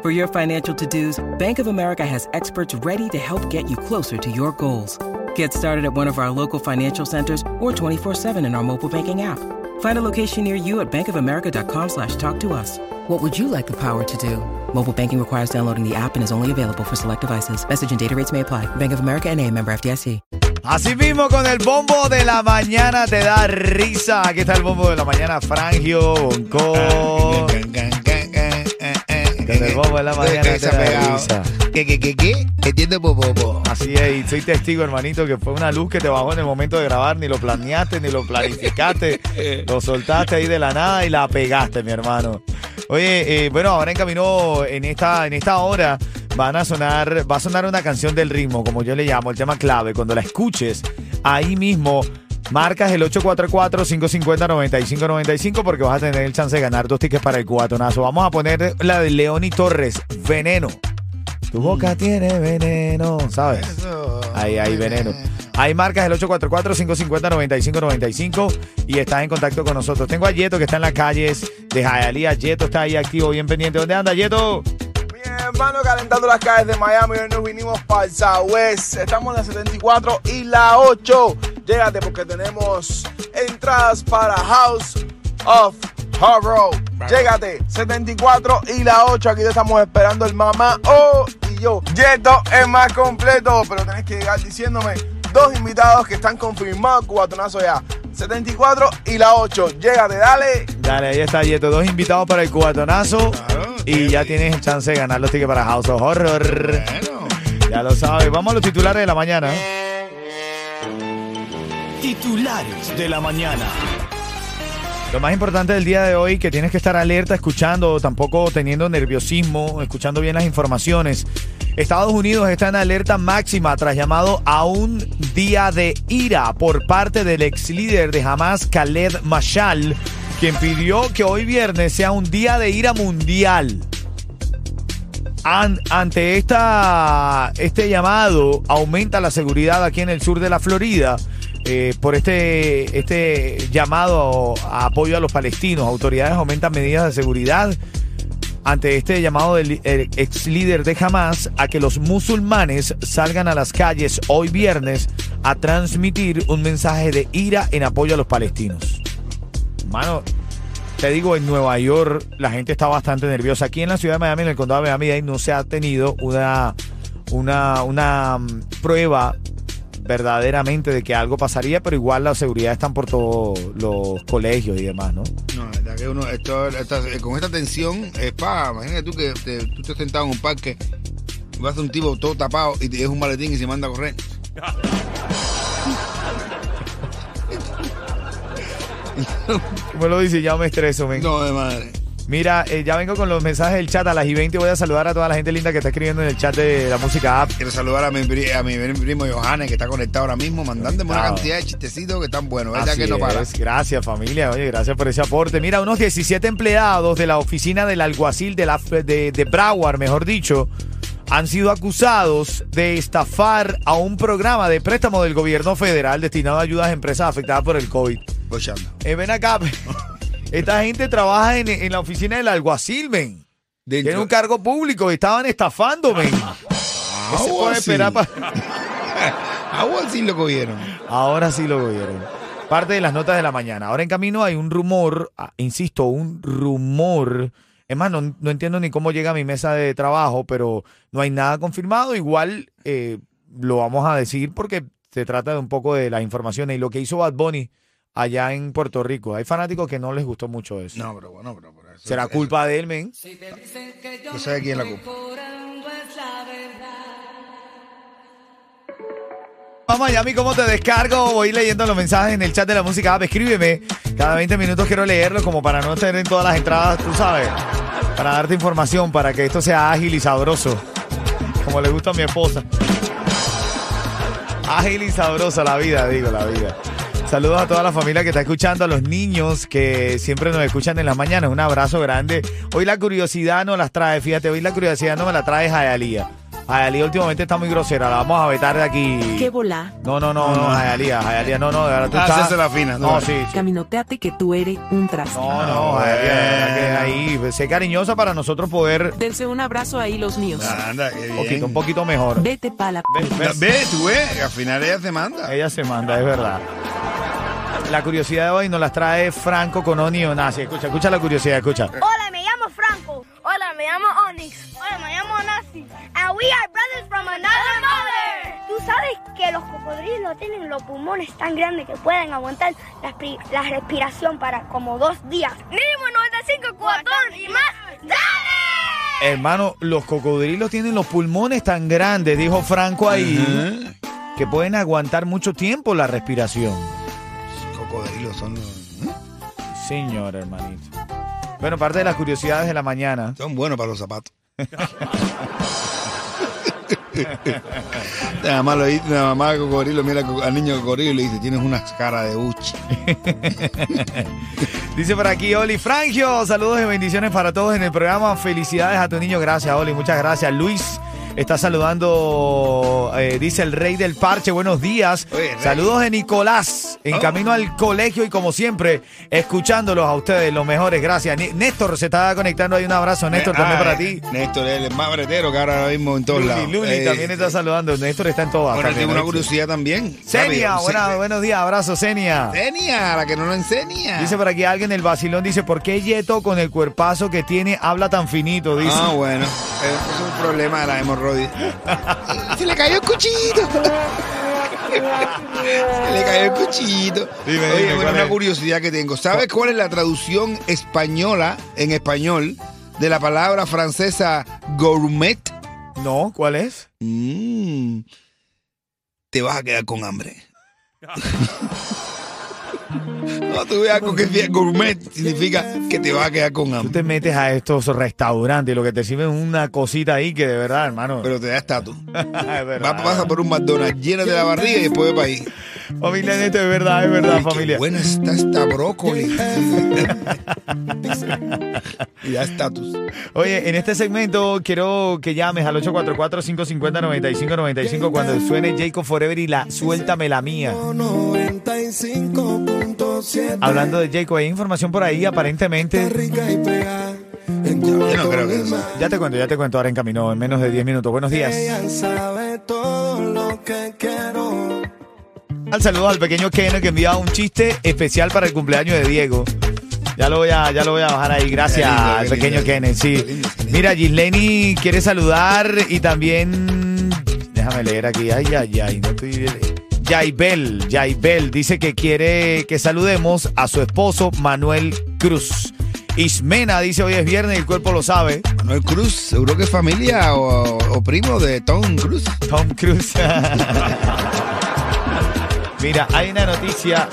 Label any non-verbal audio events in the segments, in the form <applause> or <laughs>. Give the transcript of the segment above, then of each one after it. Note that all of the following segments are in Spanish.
For your financial to dos, Bank of America has experts ready to help get you closer to your goals. Get started at one of our local financial centers or 24-7 in our mobile banking app. Find a location near you at bankofamerica.com slash talk to us. What would you like the power to do? Mobile banking requires downloading the app and is only available for select devices. Message and data rates may apply. Bank of America and a member FDIC. Así mismo con el bombo de la mañana te da risa. Aquí está el bombo de la mañana, Frangio, Bonco. La mañana te da risa. ¿Qué, qué, qué, qué? Entiendo, bobo. Así es, y soy testigo, hermanito, que fue una luz que te bajó en el momento de grabar, ni lo planeaste, ni lo planificaste, lo soltaste ahí de la nada y la pegaste, mi hermano. Oye, eh, bueno, ahora en camino, en esta, en esta hora, van a sonar, va a sonar una canción del ritmo, como yo le llamo, el tema clave. Cuando la escuches, ahí mismo marcas el 844-550-9595 porque vas a tener el chance de ganar dos tickets para el cubatonazo. Vamos a poner la de Leoni Torres, Veneno. Tu boca tiene veneno, ¿sabes? Ahí hay veneno. Ahí marcas el 844-550-9595 y estás en contacto con nosotros. Tengo a Yeto que está en las calles de Hialeah. Yeto está ahí activo, bien pendiente. ¿Dónde anda, Yeto? Hermano calentando las calles de Miami. Hoy nos vinimos para el Southwest. Estamos en la 74 y la 8. Llégate porque tenemos entradas para House of Horror. Llégate, 74 y la 8. Aquí te estamos esperando el mamá O y yo. Yeto es más completo, pero tenés que llegar diciéndome dos invitados que están confirmados. Cubatonazo ya. 74 y la 8. Llégate, dale. Dale, ahí está Yeto. Dos invitados para el cubatonazo y ya tienes chance de ganar los tickets para House of Horror. Ya lo sabes. Vamos a los titulares de la mañana. Titulares de la mañana. Lo más importante del día de hoy, que tienes que estar alerta, escuchando, tampoco teniendo nerviosismo, escuchando bien las informaciones. Estados Unidos está en alerta máxima tras llamado a un día de ira por parte del ex líder de Hamas, Khaled Mashal, quien pidió que hoy viernes sea un día de ira mundial. An- ante esta, este llamado, aumenta la seguridad aquí en el sur de la Florida. Eh, por este, este llamado a apoyo a los palestinos, autoridades aumentan medidas de seguridad ante este llamado del el ex líder de Hamas a que los musulmanes salgan a las calles hoy viernes a transmitir un mensaje de ira en apoyo a los palestinos. Mano, te digo, en Nueva York la gente está bastante nerviosa. Aquí en la ciudad de Miami, en el condado de Miami-Dade, no se ha tenido una, una, una mm, prueba verdaderamente de que algo pasaría, pero igual la seguridad están por todos los colegios y demás, ¿no? No, la verdad que uno, esto, esta- eh, con esta tensión, es pa, imagínate tú que te- tú estés sentado en un parque, vas a un tipo todo tapado y te deja un maletín y se manda a correr. <laughs> Como lo dice, ya me estreso, men. No, de madre. Mira, eh, ya vengo con los mensajes del chat a las y 20. Voy a saludar a toda la gente linda que está escribiendo en el chat de la música app. Quiero saludar a mi, pri- a mi primo Johannes que está conectado ahora mismo, mandándome una Conectado. cantidad de chistecitos que están buenos, ¿verdad Así que no para? es. Gracias, familia. Oye, gracias por ese aporte. Mira, unos 17 empleados de la oficina del alguacil de, la, de, de Broward, mejor dicho, han sido acusados de estafar a un programa de préstamo del gobierno federal destinado a ayudas a empresas afectadas por el COVID. Bochando. Eh, ven acá. <laughs> Esta gente trabaja en, en la oficina del alguacil, men. Tiene un cargo público y estaban estafando, men. Ah, ¿Qué se puede sí. esperar pa- <laughs> Agua sí lo cogieron. Ahora sí lo cogieron. Parte de las notas de la mañana. Ahora en camino hay un rumor, ah, insisto, un rumor. Es más, no, no entiendo ni cómo llega a mi mesa de trabajo, pero no hay nada confirmado. Igual eh, lo vamos a decir porque se trata de un poco de las informaciones y lo que hizo Bad Bunny allá en Puerto Rico. Hay fanáticos que no les gustó mucho eso. No, pero bueno, pero, pero eso- ¿Será eso- culpa de él, men? Yo sé quién es la culpa. Vamos Miami, ¿cómo te descargo? Voy leyendo los mensajes en el chat de la música app. Escríbeme. Cada 20 minutos quiero leerlos como para no tener en todas las entradas, tú sabes. para darte información, para que esto sea ágil y sabroso, como le gusta a mi esposa. Ágil y sabrosa la vida, digo, la vida. Saludos a toda la familia que está escuchando, a los niños que siempre nos escuchan en las mañanas. Un abrazo grande. Hoy la curiosidad no las trae, fíjate, hoy la curiosidad no me la trae Jayalía. Jayalía últimamente está muy grosera, la vamos a vetar de aquí. ¿Qué volá? No, no, no, no, Jayalía, Jayalía, no, no, de verdad tú Ah, estás... la fina, No, no. sí, sí. Caminoteate que tú eres un traste. No, no, Jayalía, que ahí, pues, sé cariñosa para nosotros poder Dense un abrazo ahí los míos. Anda, qué un bien. poquito, un poquito mejor. Vete pa' la... Ve, tú ves, al final ella se manda. Ella se manda, es verdad. La curiosidad de hoy nos las trae Franco con Oni Onasi. Escucha, escucha la curiosidad, escucha. Hola, me llamo Franco. Hola, me llamo Onyx. Hola, me llamo Nasi. And we are brothers from another mother. Tú sabes que los cocodrilos tienen los pulmones tan grandes que pueden aguantar la respiración para como dos días. Mínimo 95 cuatón y más. ¡Dale! Hermano, los cocodrilos tienen los pulmones tan grandes, dijo Franco ahí, que pueden aguantar mucho tiempo la respiración. Son, ¿eh? Señor, hermanito. Bueno, parte de las curiosidades de la mañana. son buenos para los zapatos. <laughs> La mamá, lo dice, la mamá de cocodrilo mira al niño cocodrilo y le dice, tienes una cara de uchi. <laughs> Dice por aquí Oli Frangio, saludos y bendiciones para todos en el programa. Felicidades a tu niño, gracias Oli, muchas gracias. Luis está saludando, eh, dice el rey del parche, buenos días. Oye. Saludos de Nicolás, en Oh. camino al colegio y como siempre, escuchándolos a ustedes, los mejores, gracias. Néstor se está conectando ahí, un abrazo Néstor también Ah, para ti. Néstor es el más bretero que ahora mismo en todos Luli, lados. Luli Eh, también está saludando, Néstor está en todas. Bueno, tengo una curiosidad también. Senia, buena- buenos días, abrazo Senia. Senia, la que no lo enseña. Dice por aquí alguien del vacilón, dice, ¿por qué Yeto con el cuerpazo que tiene habla tan finito? Dice. Ah, bueno. Es un problema de la hemorroides. Se le cayó el cuchillito. Se le cayó el cuchillito. Dime, Oye, dime, bueno, ¿cuál una es? curiosidad que tengo. ¿Sabes cuál es la traducción española, en español, de la palabra francesa gourmet? No, ¿cuál es? Mm, te vas a quedar con hambre. <laughs> no, tú veas con que sea gourmet significa que te vas a quedar con Tú hambre. te metes a estos restaurantes y lo que te sirven es una cosita ahí que de verdad, hermano. Pero te da estatus. <laughs> Vas pasa por un McDonald's, llénate la barriga y después va ahí. Familia Neto, es verdad, es verdad, Uy, qué familia. buena está esta brócoli. <laughs> y da estatus. Oye, en este segmento quiero que llames al 844-550-9595 cuando suene Jacob Forever y la Suéltame la mía. 95.7 Hablando de Jacob, hay información por ahí, aparentemente. rica y pega. En Yo no creo que eso. Ya te cuento, ya te cuento ahora en camino, en menos de 10 minutos. Buenos días. Ella sabe todo lo que quiero. Al saludo al pequeño Ken que enviaba un chiste especial para el cumpleaños de Diego. Ya lo voy a, ya lo voy a bajar ahí. Gracias lindo, al pequeño. Ken. Sí. Mira, Gisleni quiere saludar y también. Déjame leer aquí. Ay, ay, ay. No estoy. Yaibel, Yaibel dice que quiere que saludemos a su esposo Manuel Cruz. Ismena dice hoy es viernes y el cuerpo lo sabe. Manuel Cruz, seguro que es familia o, o primo de Tom Cruise. Tom Cruise. <laughs> Mira, hay una noticia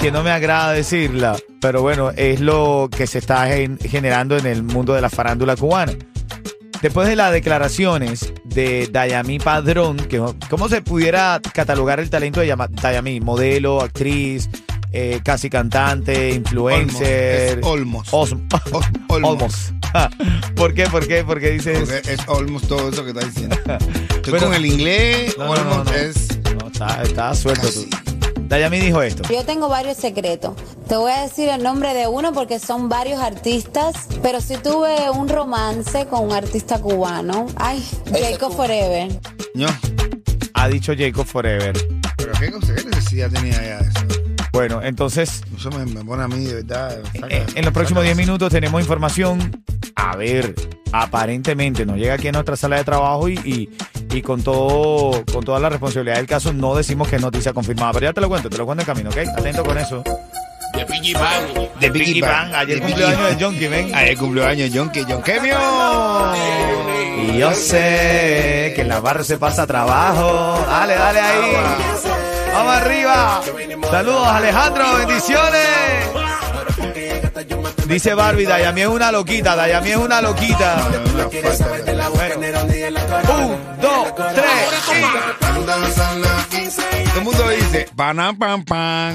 que no me agrada decirla, pero bueno, es lo que se está gen- generando en el mundo de la farándula cubana. Después de las declaraciones de Dayami Padrón, que ¿cómo se pudiera catalogar el talento de Dayami? Modelo, actriz, eh, casi cantante, influencer. Olmos. Osm- Os- Olmos. Olmos. <laughs> ¿Por qué? ¿Por qué? Porque dices... Porque es Olmos todo eso que está diciendo. <laughs> Estoy Bueno. con el inglés, No, no, no, no. es No, está, está suelto casi. tú. Dayami dijo esto. Yo tengo varios secretos. Te voy a decir el nombre de uno porque son varios artistas, pero sí tuve un romance con un artista cubano. Ay, Jacob Forever. No, Ha dicho Jacob Forever. pero qué, cosa, qué necesidad tenía ya de eso. Bueno, entonces, Eso me, me pone a mí de verdad. saca- eh, en los próximos saca- 10 minutos tenemos información. A ver, aparentemente nos llega aquí a nuestra sala de trabajo y, y, y con todo con toda la responsabilidad del caso no decimos que es noticia confirmada. Pero ya te lo cuento, te lo cuento en camino, ¿ok? Atento con eso. De De Biggie Biggie Bang. Bang. Ayer De cumpleaños Biggie de Jonky, ven. Ayer cumpleaños de Jonky, John Kemio. Y yo sé que en la barra se pasa trabajo. Dale, dale ahí. Vamos arriba. Saludos, Alejandro. Bendiciones. Dice Barbie, Dayami es una loquita, Dayami es una loquita. Un, dos, tres. Todo el mundo dice, panam, pam, pam.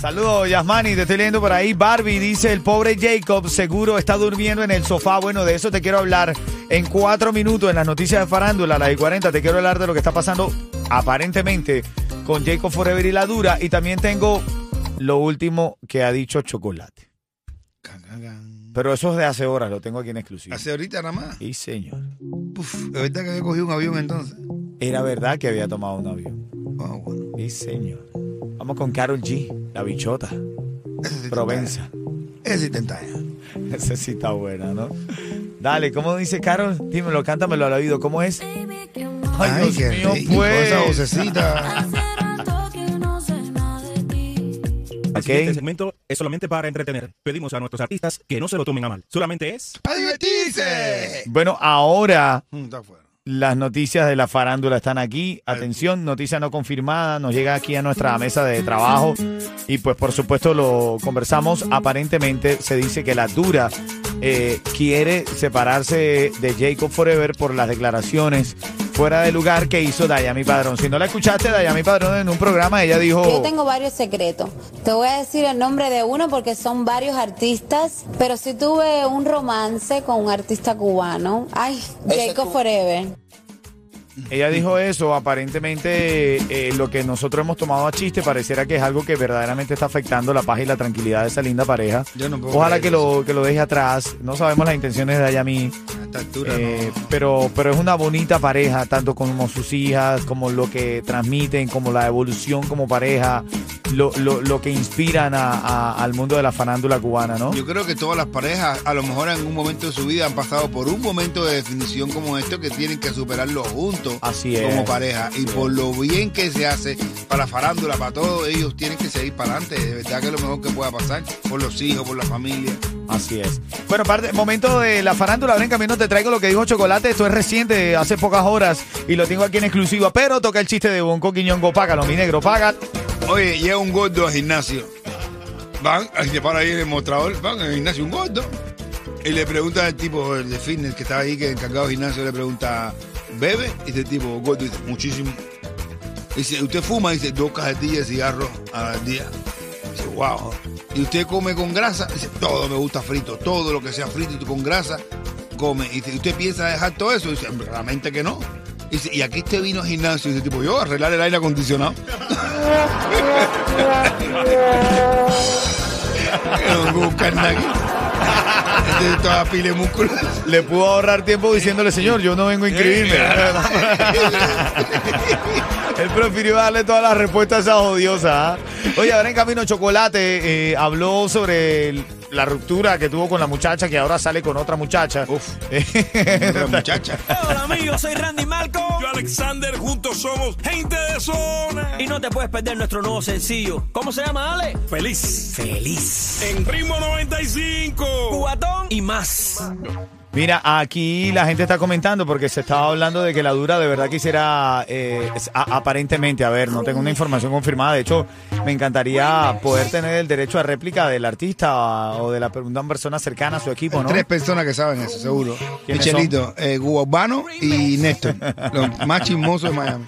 Saludos, Yasmani, te estoy leyendo por ahí. Barbie dice, el pobre Jacob seguro está durmiendo en el sofá. Bueno, de eso te quiero hablar en cuatro minutos en las noticias de farándula, las de 40. Te quiero hablar de lo que está pasando aparentemente con Jacob Forever y la Dura. Y también tengo lo último que ha dicho Chocolate. Pero eso es de hace horas, lo tengo aquí en exclusiva. Hace ahorita nada más. Sí, señor. Uf, ¿es verdad que había cogido un avión entonces? Era verdad que había tomado un avión. Ah, bueno. Sí, señor. Vamos con Carol G, la bichota. Ese sí Provenza. Ese sí. Esa sí está buena, ¿no? Dale, ¿cómo dice Carol? Dímelo, cántamelo al oído. ¿Cómo es? Ay, Dios qué mío, pues. Esa vocecita. Ok. Este segmento es solamente para entretener. Pedimos a nuestros artistas que no se lo tomen a mal. Solamente es... ¡A divertirse! Bueno, ahora Mm, Está fuera. las noticias de la farándula están aquí. Atención, noticia no confirmada. Nos llega aquí a nuestra mesa de trabajo. Y pues por supuesto lo conversamos. Aparentemente se dice que la dura eh, quiere separarse de Jacob Forever por las declaraciones fuera de lugar que hizo Dayami Padrón. Si no la escuchaste, Dayami Padrón en un programa, ella dijo... Yo tengo varios secretos. Te voy a decir el nombre de uno porque son varios artistas, pero sí tuve un romance con un artista cubano. Ay, Jacob Forever. Ella dijo eso, aparentemente eh, lo que nosotros hemos tomado a chiste pareciera que es algo que verdaderamente está afectando la paz y la tranquilidad de esa linda pareja. Yo no puedo Ojalá creer que lo, que lo deje atrás. No sabemos las intenciones de Ayami, A esta altura eh, no. pero, pero es una bonita pareja, tanto como sus hijas, como lo que transmiten, como la evolución como pareja, lo, lo, lo que inspiran a- a- al mundo de la farándula cubana, ¿no? Yo creo que todas las parejas, a lo mejor en un momento de su vida, han pasado por un momento de definición como esto que tienen que superarlo juntos Así es. como pareja. Y por lo bien que se hace para la farándula, para todos ellos, tienen que seguir para adelante. De verdad que es lo mejor que pueda pasar por los hijos, por la familia. Así es. Bueno, parte, momento de la farándula. Ahora en camino te traigo lo que dijo Chocolate. Esto es reciente, hace pocas horas. Y lo tengo aquí en exclusiva. Pero toca el chiste de Bonco Quiñongo. Págalo, mi negro, paga. Oye, llega un gordo al gimnasio. Van, ahí se para ahí en el mostrador, van al gimnasio un gordo. Y le pregunta al tipo de fitness que estaba ahí, que encargado del gimnasio, le pregunta, ¿bebe? Y este tipo gordo dice, muchísimo. Dice, ¿usted fuma? Dice, dos cajetillas de cigarros al día. Dice, wow. ¿Y usted come con grasa? Dice, todo me gusta frito, todo lo que sea frito y con grasa, come. Y dice, ¿usted piensa dejar todo eso? Dice, realmente que no. Dice, y aquí usted vino al gimnasio dice, tipo, yo arreglar el aire acondicionado. <laughs> No buscan nada. <laughs> Es toda pila de músculos. Le pudo ahorrar tiempo diciéndole, señor, yo no vengo a inscribirme. <laughs> Él prefirió darle todas las respuestas a esa odiosa. ¿ah? Oye, ahora en camino Chocolate eh, habló sobre el- la ruptura que tuvo con la muchacha que ahora sale con otra muchacha. Uf. <laughs> La muchacha. Hola amigos, soy Randy Malco Yo, Alexander, juntos somos gente de zona. y no te puedes perder nuestro nuevo sencillo. ¿Cómo se llama, Ale? Feliz. Feliz. En ritmo 95. Cubatón y más. Mira, aquí la gente está comentando porque se estaba hablando de que la dura de verdad quisiera, eh, a- aparentemente, a ver, no tengo una información confirmada. De hecho, me encantaría poder tener el derecho a réplica del artista o de la una persona cercana a su equipo, ¿no? Tres personas que saben eso, seguro. ¿Quiénes Michelito, eh, Urbano y Néstor. Los más chismosos de Miami.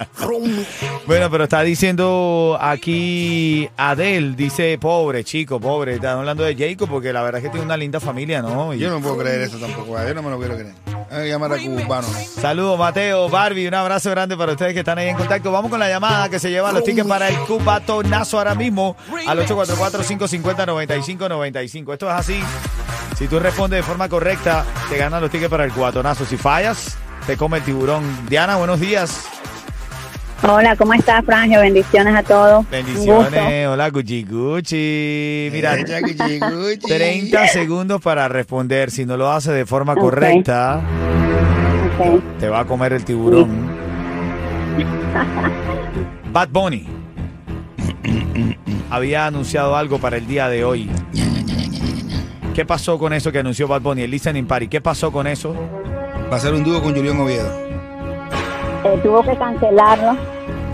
Bueno, pero está diciendo aquí Adel, dice, pobre chico, pobre. Están hablando de Jacob porque la verdad es que tiene una linda familia, ¿no? Y- Yo no puedo creer eso tampoco. Yo no me lo quiero creer. Hay que llamar a Urbano. Saludos, Mateo, Barbie, un abrazo grande para ustedes que están ahí en contacto. Vamos con la llamada que se lleva los tickets para el cubatonazo ahora mismo al 844-550-9595. Esto es así. Si tú respondes de forma correcta, te ganan los tickets para el cubatonazo. Si fallas, te come el tiburón. Diana, buenos días. Hola, ¿cómo estás, Frangio? Bendiciones a todos. Bendiciones. Hola, Gucci Gucci. Mira, Eh, Gucci, Gucci. 30 segundos para responder. Si no lo haces de forma correcta, te va a comer el tiburón. <laughs> Bad Bunny había anunciado algo para el día de hoy. ¿Qué pasó con eso que anunció Bad Bunny? El Listening Party. ¿Qué pasó con eso? Va a ser un dúo con Julián Oviedo. Eh, tuvo que cancelarlo.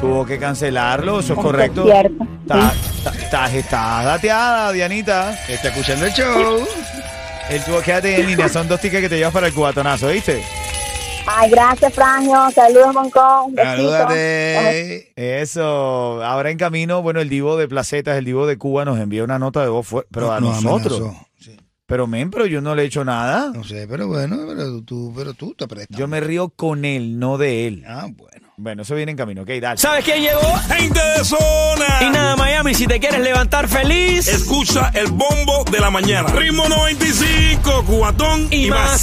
Tuvo que cancelarlo, eso es correcto. es cierto, Está, sí. está Estás, estás dateada, Dianita. Está escuchando el show. <laughs> El tubo, quédate en línea. Son dos tickets que te llevas para el cubatonazo, ¿viste? Ay, gracias, Frangio. Saludos, Moncón. Salúdate. Eso. Ahora en camino, bueno, el Divo de Placetas, el Divo de Cuba nos envió una nota de voz, pero a Nos nosotros. amenazó. Pero men, pero yo no le he hecho nada. No sé, pero bueno, pero tú, pero tú te prestas. Yo me río con él, no de él. Ah, bueno. Bueno, eso viene en camino, ok, dale. ¿Sabes quién llegó? Gente de zona. Y nada, Miami, si te quieres levantar feliz Escucha el bombo de la mañana. Ritmo 95, cubatón y, y más. más.